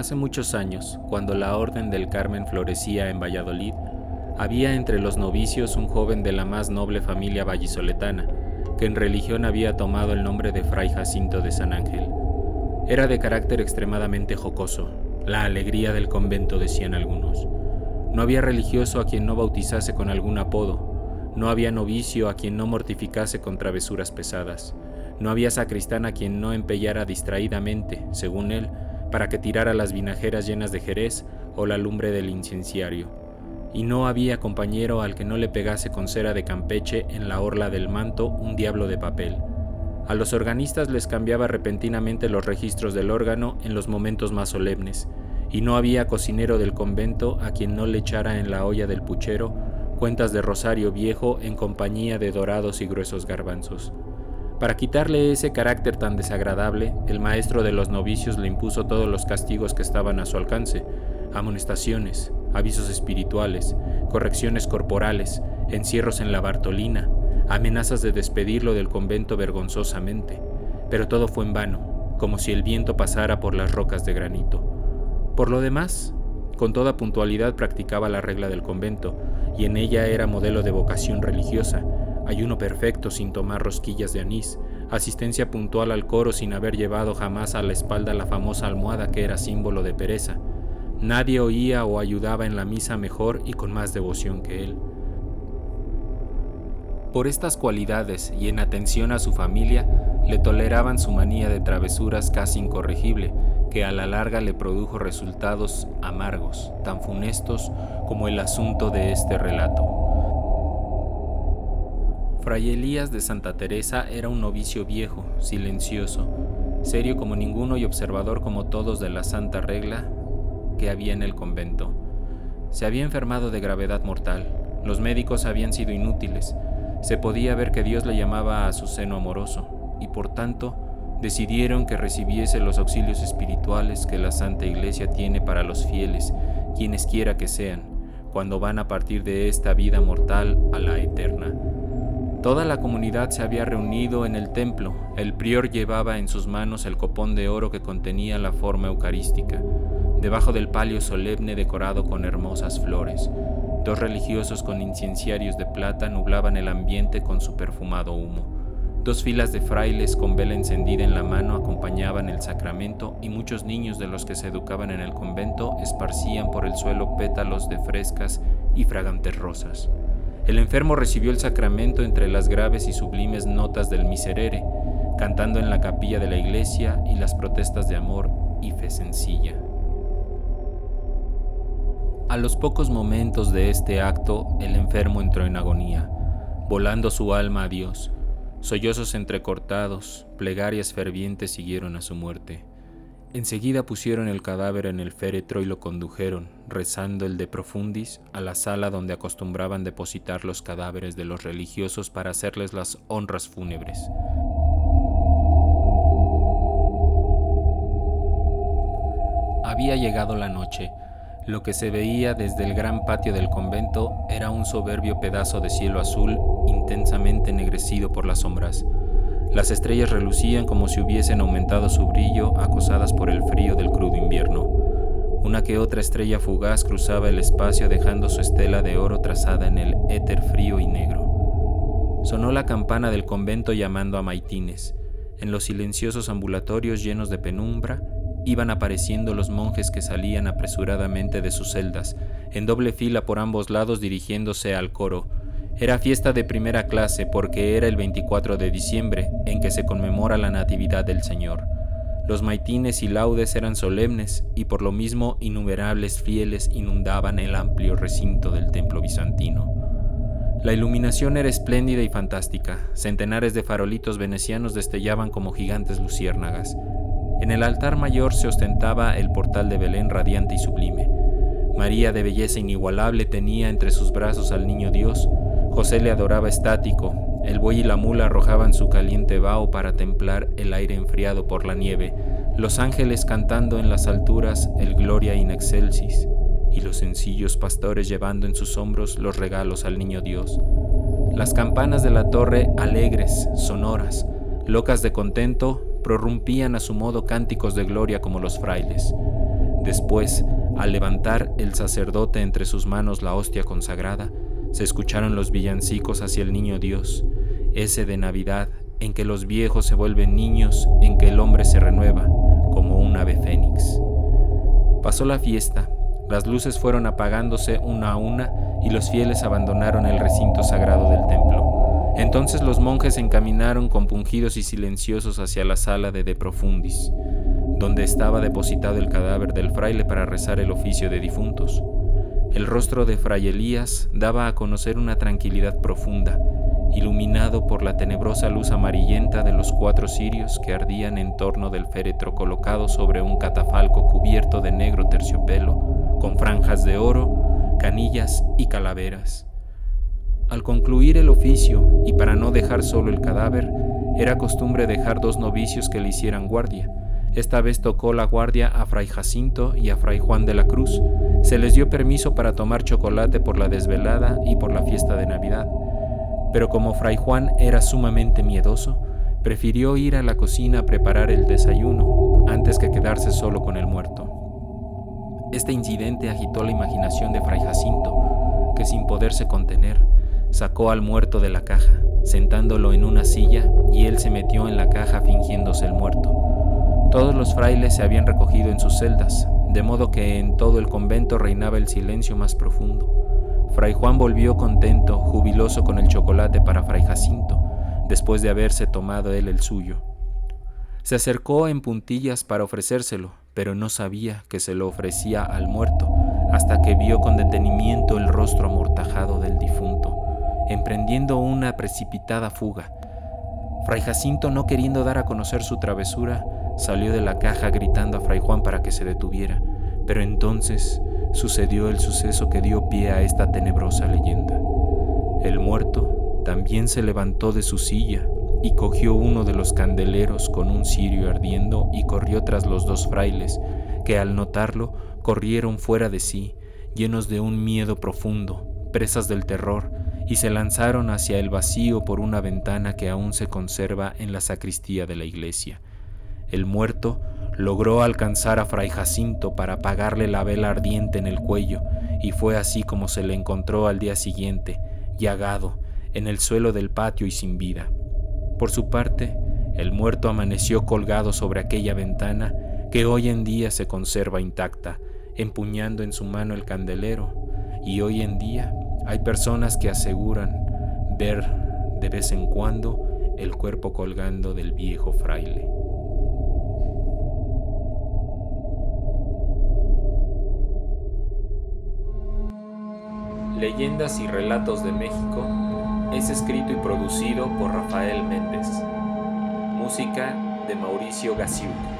Hace muchos años, cuando la Orden del Carmen florecía en Valladolid, había entre los novicios un joven de la más noble familia vallisoletana, que en religión había tomado el nombre de Fray Jacinto de San Ángel. Era de carácter extremadamente jocoso, la alegría del convento decían algunos. No había religioso a quien no bautizase con algún apodo, no había novicio a quien no mortificase con travesuras pesadas, no había sacristán a quien no empellara distraídamente, según él, para que tirara las vinajeras llenas de jerez o la lumbre del incenciario. Y no había compañero al que no le pegase con cera de Campeche en la orla del manto un diablo de papel. A los organistas les cambiaba repentinamente los registros del órgano en los momentos más solemnes, y no había cocinero del convento a quien no le echara en la olla del puchero cuentas de rosario viejo en compañía de dorados y gruesos garbanzos. Para quitarle ese carácter tan desagradable, el maestro de los novicios le impuso todos los castigos que estaban a su alcance, amonestaciones, avisos espirituales, correcciones corporales, encierros en la Bartolina, amenazas de despedirlo del convento vergonzosamente, pero todo fue en vano, como si el viento pasara por las rocas de granito. Por lo demás, con toda puntualidad practicaba la regla del convento, y en ella era modelo de vocación religiosa, ayuno perfecto sin tomar rosquillas de anís, asistencia puntual al coro sin haber llevado jamás a la espalda la famosa almohada que era símbolo de pereza. Nadie oía o ayudaba en la misa mejor y con más devoción que él. Por estas cualidades y en atención a su familia, le toleraban su manía de travesuras casi incorregible, que a la larga le produjo resultados amargos, tan funestos como el asunto de este relato. Fray Elías de Santa Teresa era un novicio viejo, silencioso, serio como ninguno y observador como todos de la santa regla que había en el convento. Se había enfermado de gravedad mortal, los médicos habían sido inútiles, se podía ver que Dios le llamaba a su seno amoroso, y por tanto decidieron que recibiese los auxilios espirituales que la Santa Iglesia tiene para los fieles, quienes quiera que sean, cuando van a partir de esta vida mortal a la eterna. Toda la comunidad se había reunido en el templo. El prior llevaba en sus manos el copón de oro que contenía la forma eucarística, debajo del palio solemne decorado con hermosas flores. Dos religiosos con incienciarios de plata nublaban el ambiente con su perfumado humo. Dos filas de frailes con vela encendida en la mano acompañaban el sacramento y muchos niños de los que se educaban en el convento esparcían por el suelo pétalos de frescas y fragantes rosas. El enfermo recibió el sacramento entre las graves y sublimes notas del miserere, cantando en la capilla de la iglesia y las protestas de amor y fe sencilla. A los pocos momentos de este acto, el enfermo entró en agonía, volando su alma a Dios. Sollozos entrecortados, plegarias fervientes siguieron a su muerte. Enseguida pusieron el cadáver en el féretro y lo condujeron, rezando el de profundis, a la sala donde acostumbraban depositar los cadáveres de los religiosos para hacerles las honras fúnebres. Había llegado la noche. Lo que se veía desde el gran patio del convento era un soberbio pedazo de cielo azul intensamente ennegrecido por las sombras. Las estrellas relucían como si hubiesen aumentado su brillo, acosadas por el frío del crudo invierno. Una que otra estrella fugaz cruzaba el espacio dejando su estela de oro trazada en el éter frío y negro. Sonó la campana del convento llamando a maitines. En los silenciosos ambulatorios llenos de penumbra iban apareciendo los monjes que salían apresuradamente de sus celdas, en doble fila por ambos lados dirigiéndose al coro, era fiesta de primera clase porque era el 24 de diciembre en que se conmemora la Natividad del Señor. Los maitines y laudes eran solemnes y por lo mismo innumerables fieles inundaban el amplio recinto del templo bizantino. La iluminación era espléndida y fantástica. Centenares de farolitos venecianos destellaban como gigantes luciérnagas. En el altar mayor se ostentaba el portal de Belén radiante y sublime. María de belleza inigualable tenía entre sus brazos al niño Dios, José le adoraba estático, el buey y la mula arrojaban su caliente vaho para templar el aire enfriado por la nieve, los ángeles cantando en las alturas el Gloria in excelsis, y los sencillos pastores llevando en sus hombros los regalos al niño Dios. Las campanas de la torre, alegres, sonoras, locas de contento, prorrumpían a su modo cánticos de gloria como los frailes. Después, al levantar el sacerdote entre sus manos la hostia consagrada, se escucharon los villancicos hacia el niño Dios, ese de Navidad en que los viejos se vuelven niños, en que el hombre se renueva como un ave fénix. Pasó la fiesta, las luces fueron apagándose una a una y los fieles abandonaron el recinto sagrado del templo. Entonces los monjes se encaminaron compungidos y silenciosos hacia la sala de De Profundis, donde estaba depositado el cadáver del fraile para rezar el oficio de difuntos. El rostro de Fray Elías daba a conocer una tranquilidad profunda, iluminado por la tenebrosa luz amarillenta de los cuatro cirios que ardían en torno del féretro colocado sobre un catafalco cubierto de negro terciopelo, con franjas de oro, canillas y calaveras. Al concluir el oficio, y para no dejar solo el cadáver, era costumbre dejar dos novicios que le hicieran guardia. Esta vez tocó la guardia a Fray Jacinto y a Fray Juan de la Cruz. Se les dio permiso para tomar chocolate por la desvelada y por la fiesta de Navidad pero como Fray Juan era sumamente miedoso, prefirió ir a la cocina a preparar el desayuno antes que quedarse solo con el muerto. Este incidente agitó la imaginación de Fray Jacinto, que sin poderse contener, sacó al muerto de la caja, sentándolo en una silla, y él se metió en la caja fingiéndose el muerto. Todos los frailes se habían recogido en sus celdas, de modo que en todo el convento reinaba el silencio más profundo. Fray Juan volvió contento, jubiloso con el chocolate para Fray Jacinto, después de haberse tomado él el suyo. Se acercó en puntillas para ofrecérselo, pero no sabía que se lo ofrecía al muerto, hasta que vio con detenimiento el rostro amortajado del difunto, emprendiendo una precipitada fuga. Fray Jacinto, no queriendo dar a conocer su travesura, salió de la caja gritando a Fray Juan para que se detuviera, pero entonces sucedió el suceso que dio pie a esta tenebrosa leyenda. El muerto también se levantó de su silla y cogió uno de los candeleros con un cirio ardiendo y corrió tras los dos frailes, que al notarlo corrieron fuera de sí, llenos de un miedo profundo, presas del terror, y se lanzaron hacia el vacío por una ventana que aún se conserva en la sacristía de la iglesia. El muerto logró alcanzar a Fray Jacinto para apagarle la vela ardiente en el cuello, y fue así como se le encontró al día siguiente, llagado, en el suelo del patio y sin vida. Por su parte, el muerto amaneció colgado sobre aquella ventana que hoy en día se conserva intacta, empuñando en su mano el candelero, y hoy en día hay personas que aseguran ver de vez en cuando el cuerpo colgando del viejo fraile. Leyendas y Relatos de México es escrito y producido por Rafael Méndez. Música de Mauricio Gasiuk.